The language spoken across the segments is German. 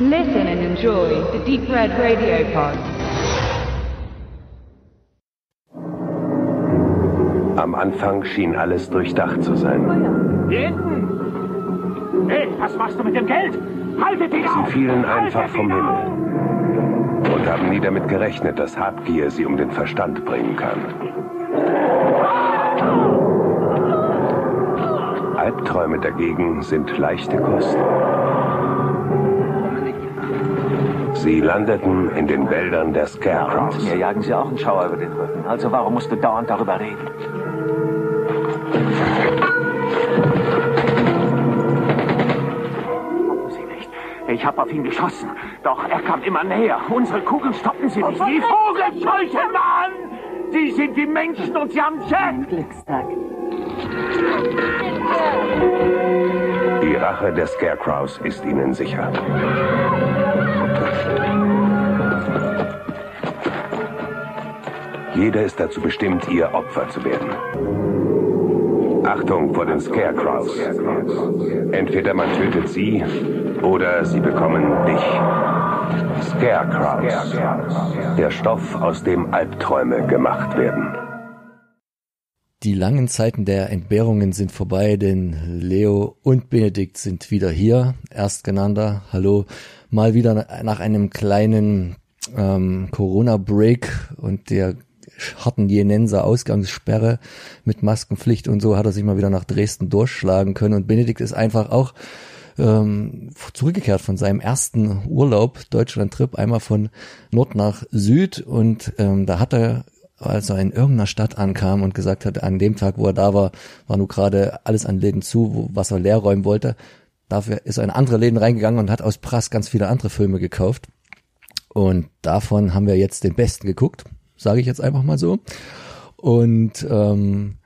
Listen and enjoy the Deep Red Radio Pod. Am Anfang schien alles durchdacht zu sein. Hier hinten! Hey, was machst du mit dem Geld? Haltet ihn auf! Sie fielen einfach Haltet vom Himmel und haben nie damit gerechnet, dass Habgier sie um den Verstand bringen kann. Albträume dagegen sind leichte Kost. Sie landeten in den Wäldern der Scarecrows. Mir jagen sie auch einen Schauer über den Rücken. Also warum musst du dauernd darüber reden? Gucken Sie nicht. Ich habe auf ihn geschossen. Doch er kam immer näher. Unsere Kugeln stoppen sie nicht. Die Vogelscheuche, Mann! Sie sind wie Menschen und sie haben Jack! Glückstag. Die Rache der Scarecrows ist ihnen sicher. Jeder ist dazu bestimmt, ihr Opfer zu werden. Achtung vor den Scarecrows. Entweder man tötet sie oder sie bekommen dich. Scarecrows. Der Stoff, aus dem Albträume gemacht werden. Die langen Zeiten der Entbehrungen sind vorbei, denn Leo und Benedikt sind wieder hier. Erstgenannter, hallo, mal wieder nach einem kleinen ähm, Corona-Break und der harten Jenenser Ausgangssperre mit Maskenpflicht und so hat er sich mal wieder nach Dresden durchschlagen können. Und Benedikt ist einfach auch ähm, zurückgekehrt von seinem ersten Urlaub, Deutschland-Trip, einmal von Nord nach Süd und ähm, da hat er als er in irgendeiner Stadt ankam und gesagt hat, an dem Tag, wo er da war, war nur gerade alles an Läden zu, wo, was er leer räumen wollte. Dafür ist er in andere Läden reingegangen und hat aus Prass ganz viele andere Filme gekauft. Und davon haben wir jetzt den besten geguckt, sage ich jetzt einfach mal so. Und ähm,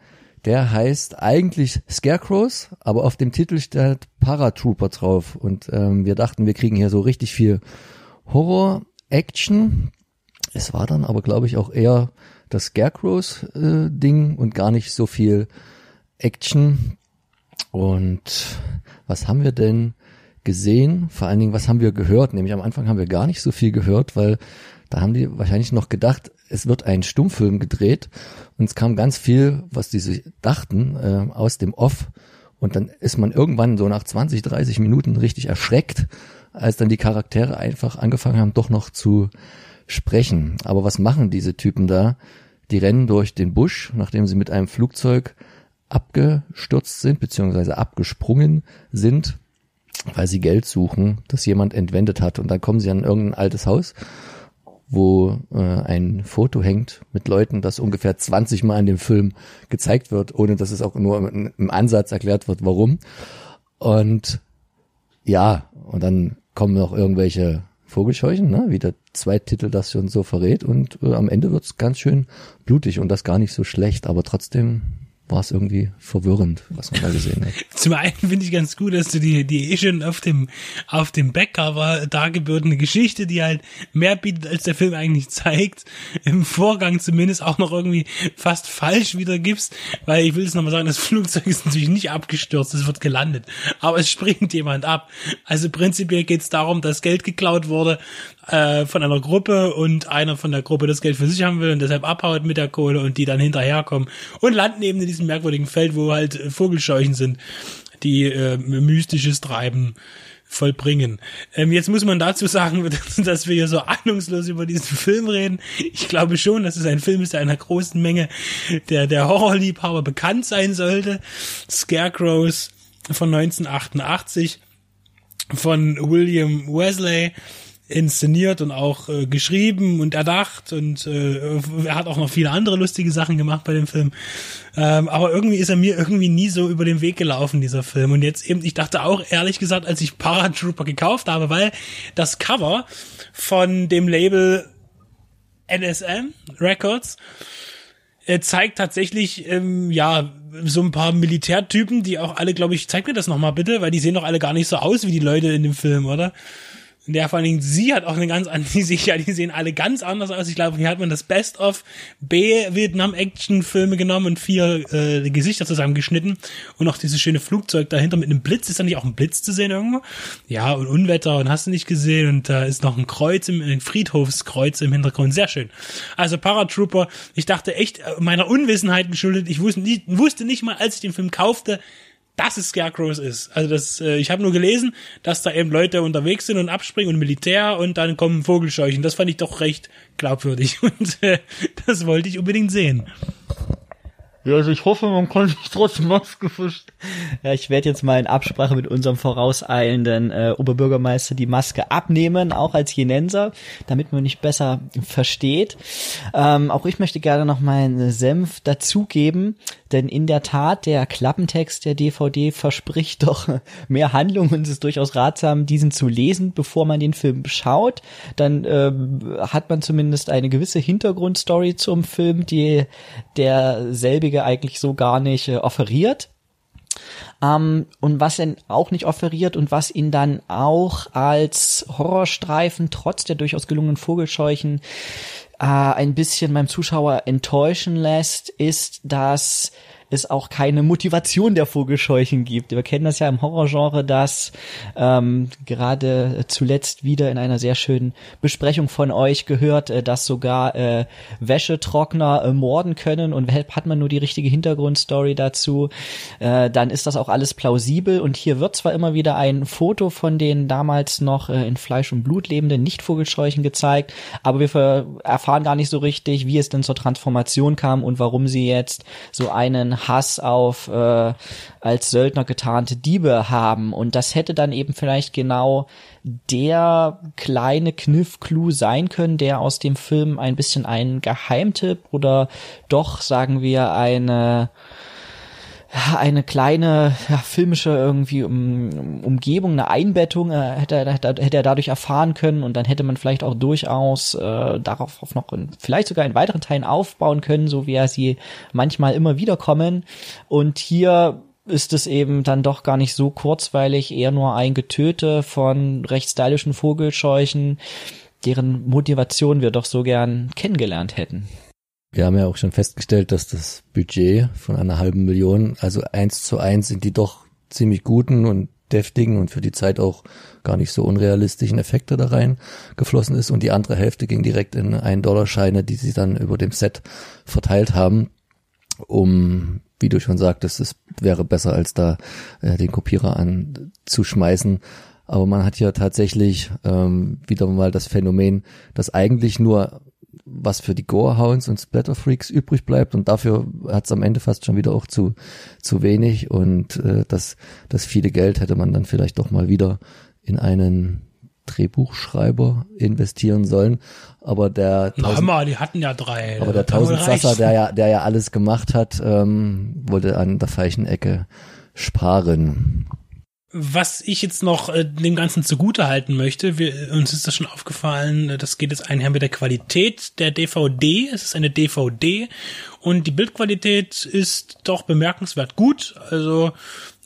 der heißt eigentlich Scarecrows, aber auf dem Titel steht Paratrooper drauf. Und ähm, wir dachten, wir kriegen hier so richtig viel Horror, Action. Es war dann aber, glaube ich, auch eher das Scarecrows-Ding und gar nicht so viel Action. Und was haben wir denn gesehen? Vor allen Dingen, was haben wir gehört? Nämlich am Anfang haben wir gar nicht so viel gehört, weil da haben die wahrscheinlich noch gedacht, es wird ein Stummfilm gedreht und es kam ganz viel, was die sich dachten, äh, aus dem Off. Und dann ist man irgendwann so nach 20, 30 Minuten richtig erschreckt, als dann die Charaktere einfach angefangen haben, doch noch zu sprechen. Aber was machen diese Typen da? Die rennen durch den Busch, nachdem sie mit einem Flugzeug abgestürzt sind, beziehungsweise abgesprungen sind, weil sie Geld suchen, das jemand entwendet hat. Und dann kommen sie an irgendein altes Haus, wo äh, ein Foto hängt mit Leuten, das ungefähr 20 Mal in dem Film gezeigt wird, ohne dass es auch nur im, im Ansatz erklärt wird, warum. Und ja, und dann kommen noch irgendwelche Vogelscheuchen, ne? wie der Zweititel das schon so verrät. Und äh, am Ende wird's ganz schön blutig und das gar nicht so schlecht, aber trotzdem war es irgendwie verwirrend, was man da gesehen hat. Zum einen finde ich ganz gut, dass du die, die eh schon auf dem, auf dem Backcover dargebotene Geschichte, die halt mehr bietet, als der Film eigentlich zeigt, im Vorgang zumindest auch noch irgendwie fast falsch wiedergibst, weil ich will es nochmal sagen, das Flugzeug ist natürlich nicht abgestürzt, es wird gelandet, aber es springt jemand ab. Also prinzipiell geht es darum, dass Geld geklaut wurde äh, von einer Gruppe und einer von der Gruppe das Geld für sich haben will und deshalb abhaut mit der Kohle und die dann hinterherkommen und landen eben in diesem merkwürdigen Feld, wo halt Vogelscheuchen sind, die äh, mystisches Treiben vollbringen. Ähm, jetzt muss man dazu sagen, dass wir hier so ahnungslos über diesen Film reden. Ich glaube schon, dass es ein Film ist, der einer großen Menge der, der Horrorliebhaber bekannt sein sollte. Scarecrows von 1988 von William Wesley inszeniert und auch äh, geschrieben und erdacht und äh, er hat auch noch viele andere lustige Sachen gemacht bei dem Film. Ähm, aber irgendwie ist er mir irgendwie nie so über den Weg gelaufen, dieser Film. Und jetzt eben, ich dachte auch ehrlich gesagt, als ich Paratrooper gekauft habe, weil das Cover von dem Label NSM Records äh, zeigt tatsächlich, ähm, ja, so ein paar Militärtypen, die auch alle, glaube ich, zeig mir das nochmal bitte, weil die sehen doch alle gar nicht so aus wie die Leute in dem Film, oder? Ja, vor allen Dingen, sie hat auch eine ganz andere, die, ja, die sehen alle ganz anders aus. Ich glaube, hier hat man das Best of B-Vietnam-Action-Filme genommen und vier äh, Gesichter zusammengeschnitten und auch dieses schöne Flugzeug dahinter mit einem Blitz. Ist da nicht auch ein Blitz zu sehen irgendwo? Ja, und Unwetter und hast du nicht gesehen und da ist noch ein Kreuz, im, ein Friedhofskreuz im Hintergrund. Sehr schön. Also Paratrooper, ich dachte echt äh, meiner Unwissenheit geschuldet. Ich wusste nicht, wusste nicht mal, als ich den Film kaufte, dass es Scarecrows ist. Also das, äh, ich habe nur gelesen, dass da eben Leute unterwegs sind und abspringen und Militär und dann kommen Vogelscheuchen. Das fand ich doch recht glaubwürdig und äh, das wollte ich unbedingt sehen. Ja, also ich hoffe, man kann sich trotzdem Maske verstehen. Ja, ich werde jetzt mal in Absprache mit unserem vorauseilenden äh, Oberbürgermeister die Maske abnehmen, auch als Jenenser, damit man mich besser versteht. Ähm, auch ich möchte gerne noch meinen Senf dazugeben, denn in der Tat, der Klappentext der DVD verspricht doch mehr Handlung und es ist durchaus ratsam, diesen zu lesen, bevor man den Film schaut. Dann äh, hat man zumindest eine gewisse Hintergrundstory zum Film, die der selbige eigentlich so gar nicht äh, offeriert. Ähm, und was er auch nicht offeriert und was ihn dann auch als Horrorstreifen trotz der durchaus gelungenen Vogelscheuchen äh, ein bisschen beim Zuschauer enttäuschen lässt, ist, dass es auch keine Motivation der Vogelscheuchen gibt. Wir kennen das ja im Horrorgenre, dass ähm, gerade zuletzt wieder in einer sehr schönen Besprechung von euch gehört, äh, dass sogar äh, Wäschetrockner äh, morden können. Und hat man nur die richtige Hintergrundstory dazu, äh, dann ist das auch alles plausibel. Und hier wird zwar immer wieder ein Foto von den damals noch äh, in Fleisch und Blut lebenden Nicht-Vogelscheuchen gezeigt, aber wir erfahren gar nicht so richtig, wie es denn zur Transformation kam und warum sie jetzt so einen Hass auf äh, als Söldner getarnte Diebe haben. Und das hätte dann eben vielleicht genau der kleine Kniff-Clou sein können, der aus dem Film ein bisschen ein Geheimtipp oder doch, sagen wir, eine eine kleine ja, filmische irgendwie um, Umgebung, eine Einbettung äh, hätte, er, hätte er dadurch erfahren können und dann hätte man vielleicht auch durchaus äh, darauf noch in, vielleicht sogar in weiteren Teilen aufbauen können, so wie er sie manchmal immer wieder kommen. Und hier ist es eben dann doch gar nicht so kurzweilig, eher nur ein Getöte von recht stylischen Vogelscheuchen, deren Motivation wir doch so gern kennengelernt hätten. Wir haben ja auch schon festgestellt, dass das Budget von einer halben Million, also eins zu eins sind die doch ziemlich guten und deftigen und für die Zeit auch gar nicht so unrealistischen Effekte da rein geflossen ist und die andere Hälfte ging direkt in ein Dollar Scheine, die sie dann über dem Set verteilt haben, um, wie du schon sagtest, es wäre besser als da äh, den Kopierer anzuschmeißen. Aber man hat ja tatsächlich ähm, wieder mal das Phänomen, dass eigentlich nur was für die Gorehounds und Splatterfreaks übrig bleibt und dafür hat es am Ende fast schon wieder auch zu zu wenig und äh, das das viele Geld hätte man dann vielleicht doch mal wieder in einen Drehbuchschreiber investieren sollen, aber der Tausend, mal, die hatten ja drei. Aber der Tausendsasser, der ja der ja alles gemacht hat, ähm, wollte an der falschen Ecke sparen. Was ich jetzt noch äh, dem Ganzen zugute halten möchte, wir, uns ist das schon aufgefallen, äh, das geht jetzt einher mit der Qualität der DVD. Es ist eine DVD und die Bildqualität ist doch bemerkenswert gut. Also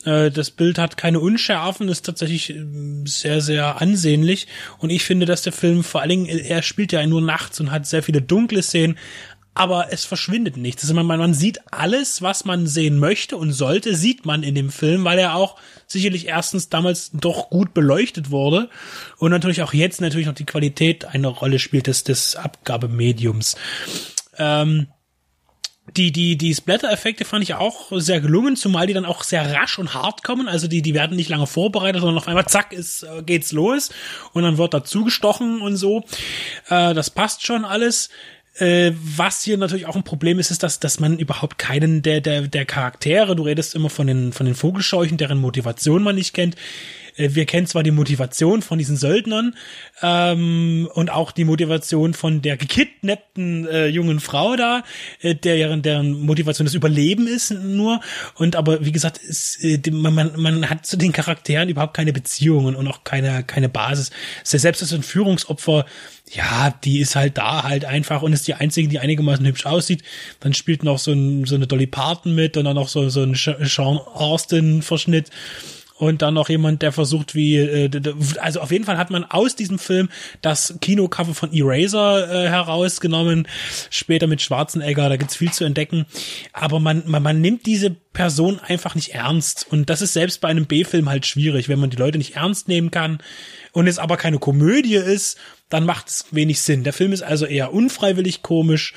äh, das Bild hat keine Unschärfen, ist tatsächlich äh, sehr, sehr ansehnlich. Und ich finde, dass der Film vor allen Dingen, er spielt ja nur nachts und hat sehr viele dunkle Szenen, aber es verschwindet nichts. Also man, man sieht alles, was man sehen möchte und sollte, sieht man in dem Film, weil er auch sicherlich erstens damals doch gut beleuchtet wurde und natürlich auch jetzt natürlich noch die Qualität eine Rolle spielt des, des Abgabemediums. Ähm, die, die, die Splatter-Effekte fand ich auch sehr gelungen, zumal die dann auch sehr rasch und hart kommen. Also die, die werden nicht lange vorbereitet, sondern auf einmal zack, ist, äh, geht's los und dann wird dazu gestochen und so. Äh, das passt schon alles. Äh, was hier natürlich auch ein Problem ist, ist, dass, dass man überhaupt keinen der, der, der Charaktere, du redest immer von den, von den Vogelscheuchen, deren Motivation man nicht kennt, wir kennen zwar die Motivation von diesen Söldnern ähm, und auch die Motivation von der gekidnappten äh, jungen Frau da, äh, deren, deren Motivation das Überleben ist nur. Und aber wie gesagt, ist, äh, man, man, man hat zu den Charakteren überhaupt keine Beziehungen und auch keine, keine Basis. Selbst das Entführungsopfer, ja, die ist halt da halt einfach und ist die einzige, die einigermaßen hübsch aussieht. Dann spielt noch so, ein, so eine Dolly Parton mit und dann noch so, so ein Sean Austin-Verschnitt. Und dann noch jemand, der versucht, wie, äh, also auf jeden Fall hat man aus diesem Film das Kinocover von Eraser äh, herausgenommen, später mit Schwarzenegger, da gibt's viel zu entdecken, aber man, man, man nimmt diese Person einfach nicht ernst. Und das ist selbst bei einem B-Film halt schwierig, wenn man die Leute nicht ernst nehmen kann und es aber keine Komödie ist, dann macht es wenig Sinn. Der Film ist also eher unfreiwillig komisch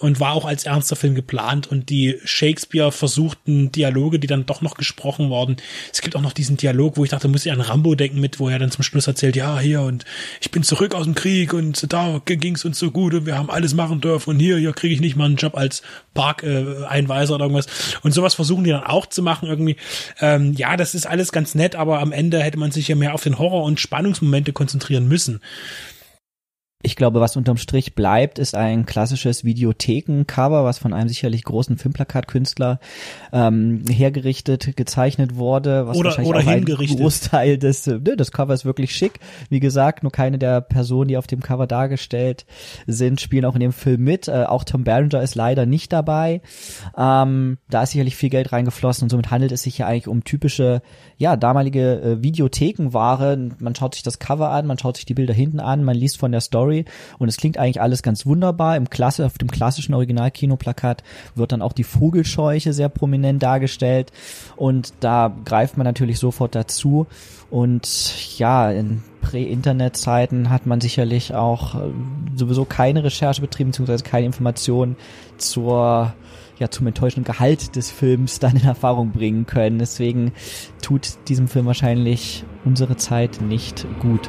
und war auch als ernster Film geplant und die Shakespeare versuchten Dialoge, die dann doch noch gesprochen wurden. Es gibt auch noch diesen Dialog, wo ich dachte, muss ich an Rambo denken mit, wo er dann zum Schluss erzählt, ja, hier und ich bin zurück aus dem Krieg und da ging's uns so gut und wir haben alles machen dürfen und hier, hier kriege ich nicht mal einen Job als Park-Einweiser äh, oder irgendwas. Und sowas versuchen die dann auch zu machen irgendwie. Ähm, ja, das ist alles ganz nett, aber am Ende hätte man sich ja mehr auf den Horror- und Spannungsmomente konzentrieren müssen. Ich glaube, was unterm Strich bleibt, ist ein klassisches Videotheken-Cover, was von einem sicherlich großen Filmplakatkünstler ähm, hergerichtet, gezeichnet wurde. Was oder wahrscheinlich oder auch ein hingerichtet. Großteil des, äh, ne, das Cover ist wirklich schick. Wie gesagt, nur keine der Personen, die auf dem Cover dargestellt sind, spielen auch in dem Film mit. Äh, auch Tom Berenger ist leider nicht dabei. Ähm, da ist sicherlich viel Geld reingeflossen und somit handelt es sich ja eigentlich um typische, ja, damalige äh, Videothekenware. Man schaut sich das Cover an, man schaut sich die Bilder hinten an, man liest von der Story und es klingt eigentlich alles ganz wunderbar. Im Klasse, auf dem klassischen Original-Kinoplakat wird dann auch die Vogelscheuche sehr prominent dargestellt und da greift man natürlich sofort dazu und ja, in Prä-Internet-Zeiten hat man sicherlich auch äh, sowieso keine Recherche betrieben, beziehungsweise keine Informationen zur ja zum enttäuschenden Gehalt des Films dann in Erfahrung bringen können. Deswegen tut diesem Film wahrscheinlich unsere Zeit nicht gut.